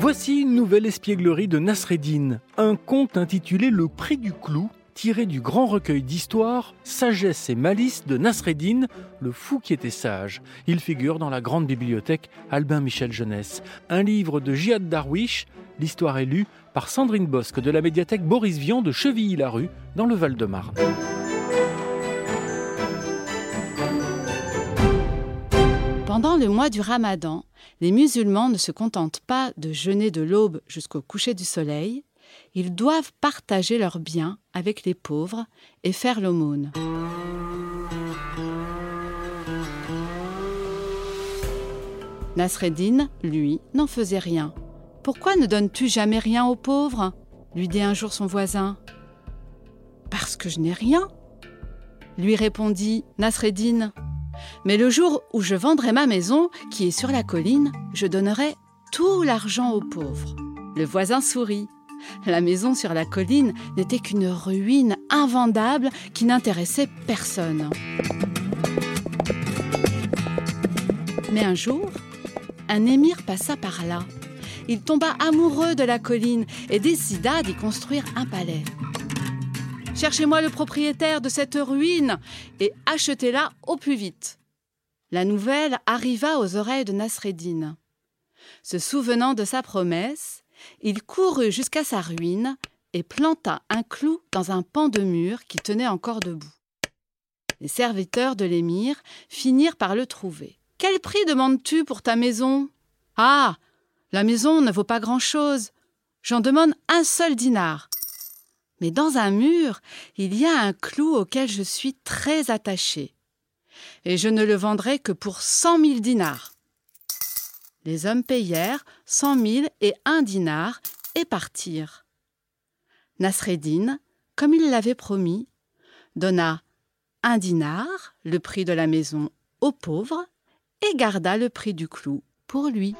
Voici une nouvelle espièglerie de Nasreddin, un conte intitulé Le prix du clou, tiré du grand recueil d'histoires Sagesse et malice de Nasreddin, le fou qui était sage. Il figure dans la grande bibliothèque Albin Michel Jeunesse, un livre de Jihad Darwish. L'histoire est lue par Sandrine Bosque de la médiathèque Boris Vian de Chevilly-la-Rue, dans le Val-de-Marne. Pendant le mois du Ramadan, les musulmans ne se contentent pas de jeûner de l'aube jusqu'au coucher du soleil, ils doivent partager leurs biens avec les pauvres et faire l'aumône. Nasreddin, lui, n'en faisait rien. Pourquoi ne donnes-tu jamais rien aux pauvres? lui dit un jour son voisin. Parce que je n'ai rien, lui répondit Nasreddin. Mais le jour où je vendrai ma maison, qui est sur la colline, je donnerai tout l'argent aux pauvres. Le voisin sourit. La maison sur la colline n'était qu'une ruine invendable qui n'intéressait personne. Mais un jour, un émir passa par là. Il tomba amoureux de la colline et décida d'y construire un palais. Cherchez-moi le propriétaire de cette ruine et achetez-la au plus vite. La nouvelle arriva aux oreilles de Nasreddin. Se souvenant de sa promesse, il courut jusqu'à sa ruine et planta un clou dans un pan de mur qui tenait encore debout. Les serviteurs de l'émir finirent par le trouver. Quel prix demandes-tu pour ta maison Ah La maison ne vaut pas grand-chose. J'en demande un seul dinar. Mais dans un mur, il y a un clou auquel je suis très attaché. Et je ne le vendrai que pour cent mille dinars. Les hommes payèrent cent mille et un dinar et partirent. Nasreddin, comme il l'avait promis, donna un dinar, le prix de la maison, aux pauvres, et garda le prix du clou pour lui.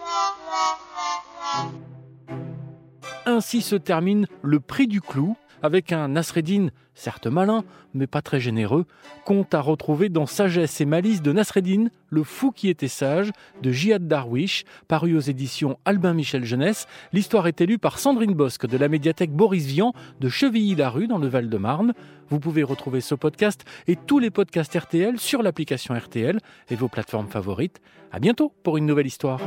Ainsi se termine le prix du clou, avec un Nasreddin, certes malin, mais pas très généreux, compte à retrouver dans Sagesse et malice de Nasreddin, le fou qui était sage, de Jihad Darwish, paru aux éditions Albin Michel Jeunesse. L'histoire est élue par Sandrine Bosque de la médiathèque Boris Vian de Chevilly-la-Rue dans le Val-de-Marne. Vous pouvez retrouver ce podcast et tous les podcasts RTL sur l'application RTL et vos plateformes favorites. À bientôt pour une nouvelle histoire.